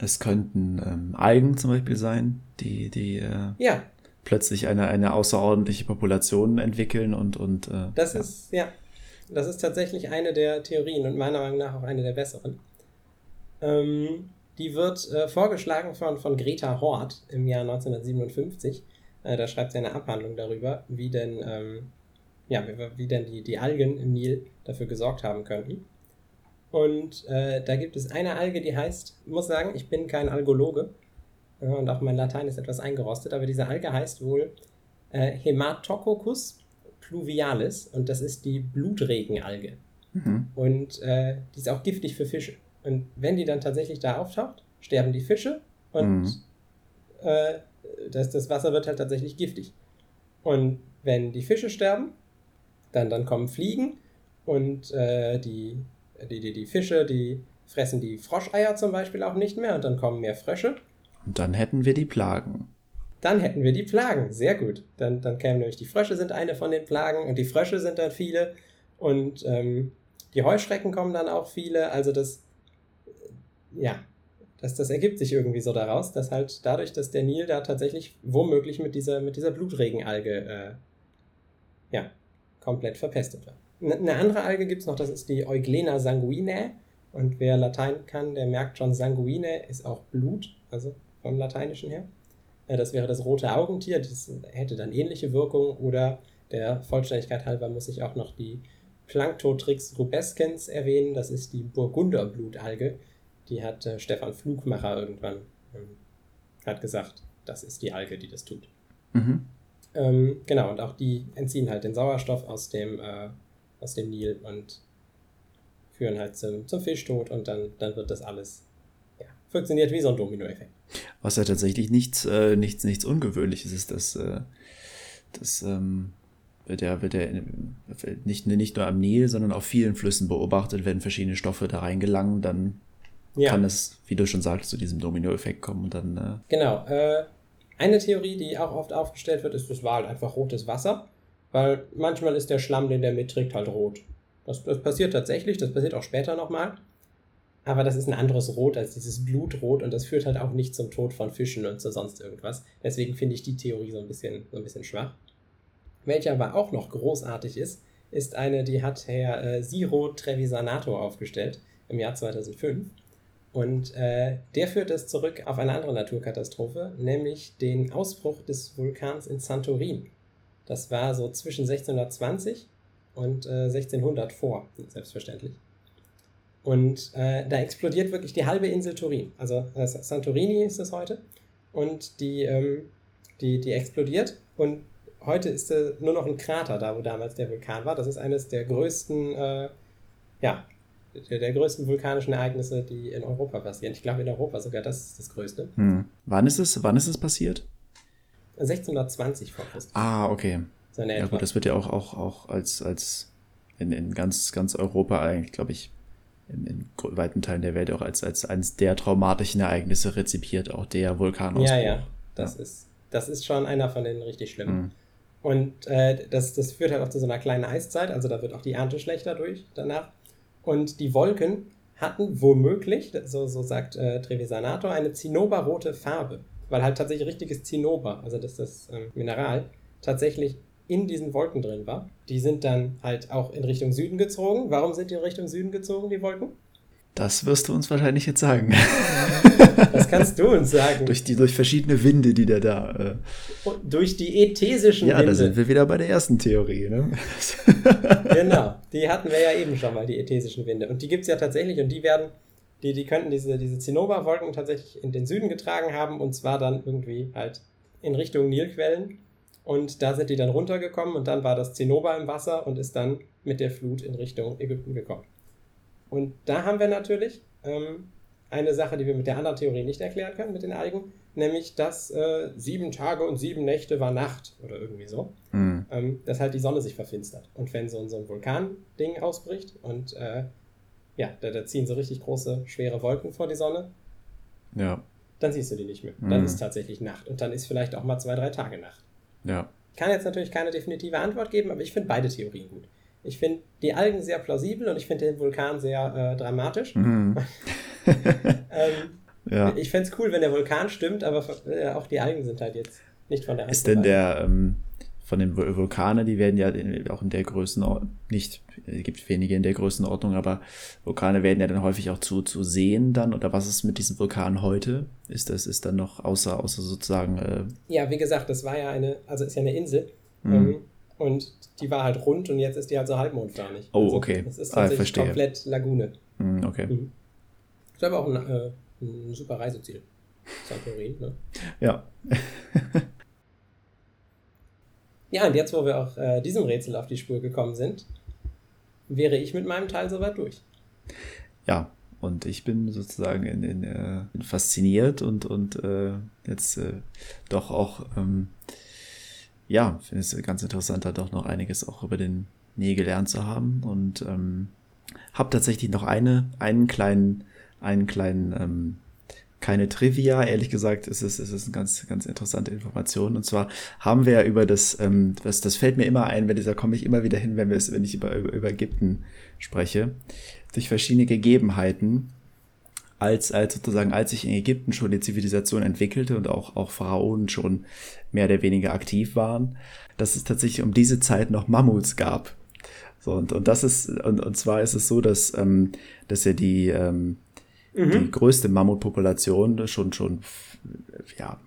es könnten ähm, Algen zum Beispiel sein, die, die äh, ja. plötzlich eine, eine außerordentliche Population entwickeln und. und äh, das ja. ist, ja. Das ist tatsächlich eine der Theorien und meiner Meinung nach auch eine der besseren. Ähm, die wird äh, vorgeschlagen von, von Greta Hort im Jahr 1957. Äh, da schreibt sie eine Abhandlung darüber, wie denn, ähm, ja, wie, wie, denn die, die Algen im Nil dafür gesorgt haben könnten. Und äh, da gibt es eine Alge, die heißt, ich muss sagen, ich bin kein Algologe äh, und auch mein Latein ist etwas eingerostet, aber diese Alge heißt wohl äh, Hematococcus pluvialis und das ist die Blutregenalge. Mhm. Und äh, die ist auch giftig für Fische. Und wenn die dann tatsächlich da auftaucht, sterben die Fische und mhm. äh, das, das Wasser wird halt tatsächlich giftig. Und wenn die Fische sterben, dann, dann kommen Fliegen und äh, die die, die, die Fische, die fressen die Froscheier zum Beispiel auch nicht mehr und dann kommen mehr Frösche. Und dann hätten wir die Plagen. Dann hätten wir die Plagen, sehr gut. Dann, dann kämen nämlich die Frösche sind eine von den Plagen und die Frösche sind dann viele und ähm, die Heuschrecken kommen dann auch viele. Also das, ja, das, das ergibt sich irgendwie so daraus, dass halt dadurch, dass der Nil da tatsächlich womöglich mit dieser, mit dieser Blutregenalge äh, ja, komplett verpestet wird. Eine andere Alge gibt es noch, das ist die Euglena sanguinae. Und wer Latein kann, der merkt schon, sanguine ist auch Blut, also vom Lateinischen her. Das wäre das rote Augentier, das hätte dann ähnliche Wirkung. Oder der Vollständigkeit halber muss ich auch noch die Planktotrix rubescens erwähnen. Das ist die Burgunderblutalge. Die hat äh, Stefan Flugmacher irgendwann ähm, hat gesagt, das ist die Alge, die das tut. Mhm. Ähm, genau, und auch die entziehen halt den Sauerstoff aus dem äh, aus dem Nil und führen halt zum, zum Fischtod und dann, dann wird das alles ja, funktioniert wie so ein Dominoeffekt. Was ja tatsächlich nichts, äh, nichts, nichts Ungewöhnliches ist, dass äh, das ähm, wird ja, wird ja nicht, nicht nur am Nil, sondern auf vielen Flüssen beobachtet, wenn verschiedene Stoffe da reingelangen, dann ja. kann es, wie du schon sagst, zu diesem Dominoeffekt kommen und dann. Äh genau. Äh, eine Theorie, die auch oft aufgestellt wird, ist, das war halt einfach rotes Wasser. Weil manchmal ist der Schlamm, den der mitträgt, halt rot. Das, das passiert tatsächlich, das passiert auch später nochmal. Aber das ist ein anderes Rot als dieses Blutrot und das führt halt auch nicht zum Tod von Fischen und zu sonst irgendwas. Deswegen finde ich die Theorie so ein bisschen, so ein bisschen schwach. Welche aber auch noch großartig ist, ist eine, die hat Herr äh, Siro Trevisanato aufgestellt im Jahr 2005. Und äh, der führt es zurück auf eine andere Naturkatastrophe, nämlich den Ausbruch des Vulkans in Santorin. Das war so zwischen 1620 und äh, 1600 vor, selbstverständlich. Und äh, da explodiert wirklich die halbe Insel Turin. Also äh, Santorini ist es heute. Und die, ähm, die, die explodiert. Und heute ist äh, nur noch ein Krater da, wo damals der Vulkan war. Das ist eines der größten, äh, ja, der, der, größten vulkanischen Ereignisse, die in Europa passieren. Ich glaube, in Europa sogar das ist das größte. Hm. Wann, ist es, wann ist es passiert? 1620 vor Christus. Ah, okay. So ja gut, das wird ja auch, auch, auch als, als in, in ganz, ganz Europa eigentlich, glaube ich, in, in weiten Teilen der Welt auch als, als eines der traumatischen Ereignisse rezipiert, auch der Vulkanausbruch. Ja, ja, das, ja. Ist, das ist schon einer von den richtig schlimmen. Mhm. Und äh, das, das führt halt auch zu so einer kleinen Eiszeit, also da wird auch die Ernte schlechter durch danach. Und die Wolken hatten womöglich, so, so sagt äh, Trevisanato, eine zinnoberrote Farbe weil halt tatsächlich richtiges Zinnober, also das ist das ähm, Mineral, tatsächlich in diesen Wolken drin war. Die sind dann halt auch in Richtung Süden gezogen. Warum sind die in Richtung Süden gezogen, die Wolken? Das wirst du uns wahrscheinlich jetzt sagen. Das kannst du uns sagen. durch, die, durch verschiedene Winde, die da da. Äh durch die ethesischen ja, Winde. da sind wir wieder bei der ersten Theorie. Ne? genau, die hatten wir ja eben schon mal, die ethesischen Winde. Und die gibt es ja tatsächlich und die werden, die, die könnten diese, diese Zinnoberwolken tatsächlich in den Süden getragen haben und zwar dann irgendwie halt in Richtung Nilquellen. Und da sind die dann runtergekommen und dann war das Zinnober im Wasser und ist dann mit der Flut in Richtung Ägypten gekommen. Und da haben wir natürlich ähm, eine Sache, die wir mit der anderen Theorie nicht erklären können, mit den Algen, nämlich, dass äh, sieben Tage und sieben Nächte war Nacht oder irgendwie so, Hm. ähm, dass halt die Sonne sich verfinstert. Und wenn so, so ein Vulkan-Ding ausbricht und äh, ja, da, da ziehen so richtig große, schwere Wolken vor die Sonne, Ja, dann siehst du die nicht mehr. Dann Mhm. ist tatsächlich Nacht und dann ist vielleicht auch mal zwei, drei Tage Nacht. ja. Ich kann jetzt natürlich keine definitive Antwort geben, aber ich finde beide Theorien gut. Ich finde die Algen sehr plausibel und ich finde den Vulkan sehr äh, dramatisch. Mhm. Ähm, ja. Ich fände es cool, wenn der Vulkan stimmt, aber äh, auch die Algen sind halt jetzt nicht von der Hand Ist denn der ähm, von den Vul- Vulkane, die werden ja auch in der Größenordnung, nicht, es gibt wenige in der Größenordnung, aber Vulkane werden ja dann häufig auch zu, zu sehen dann. Oder was ist mit diesen Vulkanen heute? Ist das, ist dann noch außer, außer sozusagen, äh, Ja, wie gesagt, das war ja eine, also ist ja eine Insel. Mhm. Ähm, und die war halt rund und jetzt ist die halt so halbmondförmig. Oh, also, okay. Das ist Ah, tatsächlich verstehe. komplett Lagune. hm, okay. Mhm. Ist aber auch ein, äh, ein super Reiseziel. Santorin, ne? Ja. Ja, und jetzt, wo wir auch äh, diesem Rätsel auf die Spur gekommen sind, wäre ich mit meinem Teil soweit durch. Ja, und ich bin sozusagen in, in, äh, fasziniert und, und äh, jetzt äh, doch auch, ähm, ja, finde es ganz interessant, da doch noch einiges auch über den Nil gelernt zu haben und ähm, habe tatsächlich noch eine, einen kleinen, einen kleinen, ähm, keine Trivia, ehrlich gesagt, ist es, ist es eine ganz, ganz interessante Information. Und zwar haben wir ja über das, ähm, das, das fällt mir immer ein, wenn da komme ich immer wieder hin, wenn wir es, wenn ich über, über, über Ägypten spreche, durch verschiedene Gegebenheiten, als, als sozusagen, als sich in Ägypten schon die Zivilisation entwickelte und auch, auch Pharaonen schon mehr oder weniger aktiv waren, dass es tatsächlich um diese Zeit noch Mammuts gab. So, und, und das ist, und, und zwar ist es so, dass, ähm, dass ja die, ähm, die größte Mammutpopulation schon, schon, ja,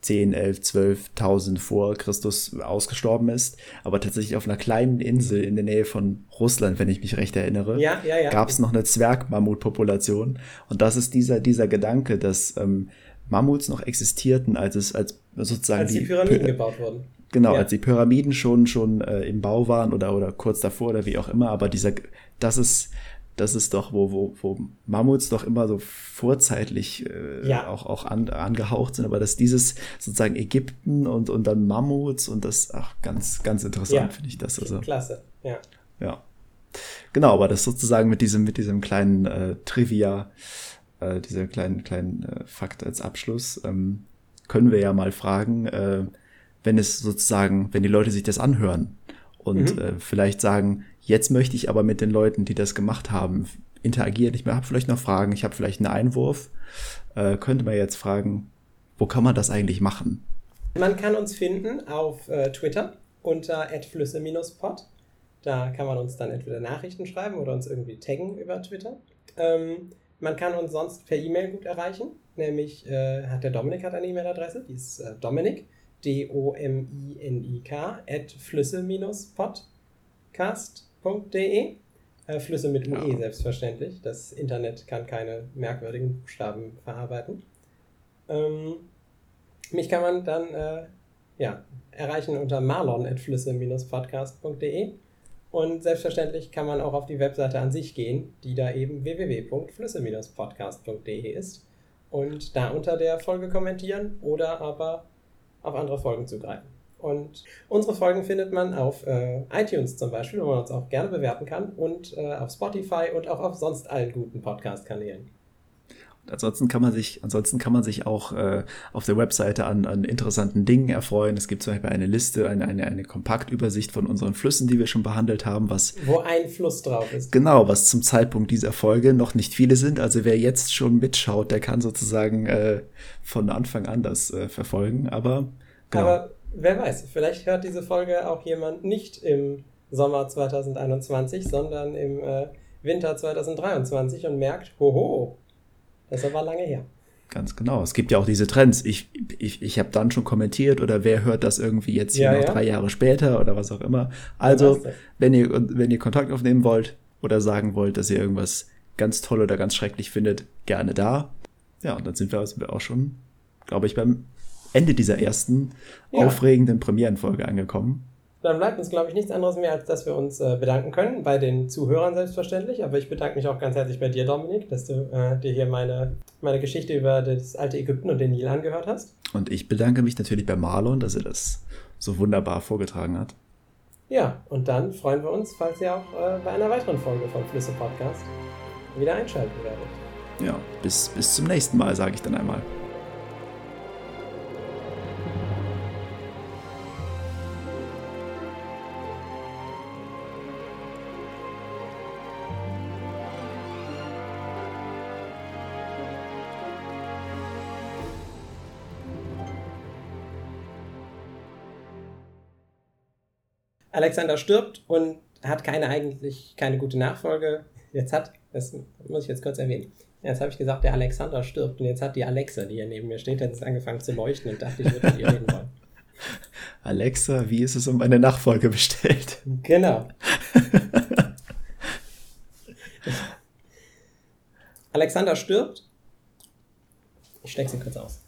10, 11, 12.000 vor Christus ausgestorben ist, aber tatsächlich auf einer kleinen Insel in der Nähe von Russland, wenn ich mich recht erinnere, Ja, ja, ja. gab es noch eine Zwergmammutpopulation. Und das ist dieser, dieser Gedanke, dass ähm, Mammuts noch existierten, als es als sozusagen Als die Pyramiden Py- gebaut wurden. Genau, als die Pyramiden schon schon äh, im Bau waren oder oder kurz davor oder wie auch immer, aber dieser das ist das ist doch wo wo wo Mammuts doch immer so vorzeitlich äh, Ja. auch auch an, angehaucht sind, aber dass dieses sozusagen Ägypten und und dann Mammuts und das ach ganz ganz interessant Ja. finde ich das also Klasse, ja. ja. Genau, aber das sozusagen mit diesem, mit diesem kleinen äh, Trivia, äh, dieser kleinen, kleinen äh, Fakt als Abschluss, ähm, können wir ja mal fragen, äh, wenn es sozusagen, wenn die Leute sich das anhören und Mhm. äh, vielleicht sagen, jetzt möchte ich aber mit den Leuten, die das gemacht haben, interagieren. Ich habe vielleicht noch Fragen, ich habe vielleicht einen Einwurf, äh, könnte man jetzt fragen, wo kann man das eigentlich machen? Man kann uns finden auf äh, Twitter unter @flüsse-pod. Da kann man uns dann entweder Nachrichten schreiben oder uns irgendwie taggen über Twitter. Ähm, man kann uns sonst per E-Mail gut erreichen, nämlich äh, hat der Dominik hat eine E-Mail-Adresse, die ist äh, Dominik, D-O-M-I-N-I-K, at flüsse-podcast.de. Äh, Flüsse mit UE Ja. selbstverständlich. Das Internet kann keine merkwürdigen Buchstaben verarbeiten. Ähm, mich kann man dann äh, ja, erreichen unter marlon.flüsse-podcast.de und selbstverständlich kann man auch auf die Webseite an sich gehen, die da eben www.flüsse-podcast.de ist und da unter der Folge kommentieren oder aber auf andere Folgen zugreifen. Und unsere Folgen findet man auf äh, iTunes zum Beispiel, wo man uns auch gerne bewerten kann und äh, auf Spotify und auch auf sonst allen guten Podcast-Kanälen. Ansonsten kann man sich, ansonsten kann man sich auch äh, auf der Webseite an, an interessanten Dingen erfreuen. Es gibt zum Beispiel eine Liste, eine, eine, eine Kompaktübersicht von unseren Flüssen, die wir schon behandelt haben, was Wo ein Fluss drauf ist. genau, was zum Zeitpunkt dieser Folge noch nicht viele sind. Also wer jetzt schon mitschaut, der kann sozusagen äh, von Anfang an das äh, verfolgen. Aber genau. Aber Wer weiß, vielleicht hört diese Folge auch jemand nicht im Sommer 2021, sondern im äh, Winter 2023 und merkt, hoho, das aber lange her. Ganz genau. Es gibt ja auch diese Trends. Ich, ich, ich habe dann schon kommentiert oder wer hört das irgendwie jetzt hier ja, noch ja. drei Jahre später oder was auch immer. Also, wenn ihr, wenn ihr Kontakt aufnehmen wollt oder sagen wollt, dass ihr irgendwas ganz toll oder ganz schrecklich findet, gerne da. Ja, und dann sind wir, sind wir auch schon, glaube ich, beim Ende dieser ersten ja. aufregenden Premierenfolge angekommen. Dann bleibt uns, glaube ich, nichts anderes mehr, als dass wir uns äh, bedanken können. Bei den Zuhörern selbstverständlich. Aber ich bedanke mich auch ganz herzlich bei dir, Dominik, dass du äh, dir hier meine, meine Geschichte über das alte Ägypten und den Nil angehört hast. Und ich bedanke mich natürlich bei Marlon, dass er das so wunderbar vorgetragen hat. Ja, und dann freuen wir uns, falls ihr auch äh, bei einer weiteren Folge vom Flüsse Podcast wieder einschalten werdet. Ja, bis, bis zum nächsten Mal, sage ich dann einmal. Alexander stirbt und hat keine eigentlich keine gute Nachfolge. Jetzt hat, das muss ich jetzt kurz erwähnen. Jetzt habe ich gesagt, der Alexander stirbt und jetzt hat die Alexa, die hier neben mir steht, jetzt angefangen zu leuchten und dachte, ich würde mit ihr reden wollen. Alexa, wie ist es um eine Nachfolge bestellt? Genau. Alexander stirbt. Ich stecke sie kurz aus.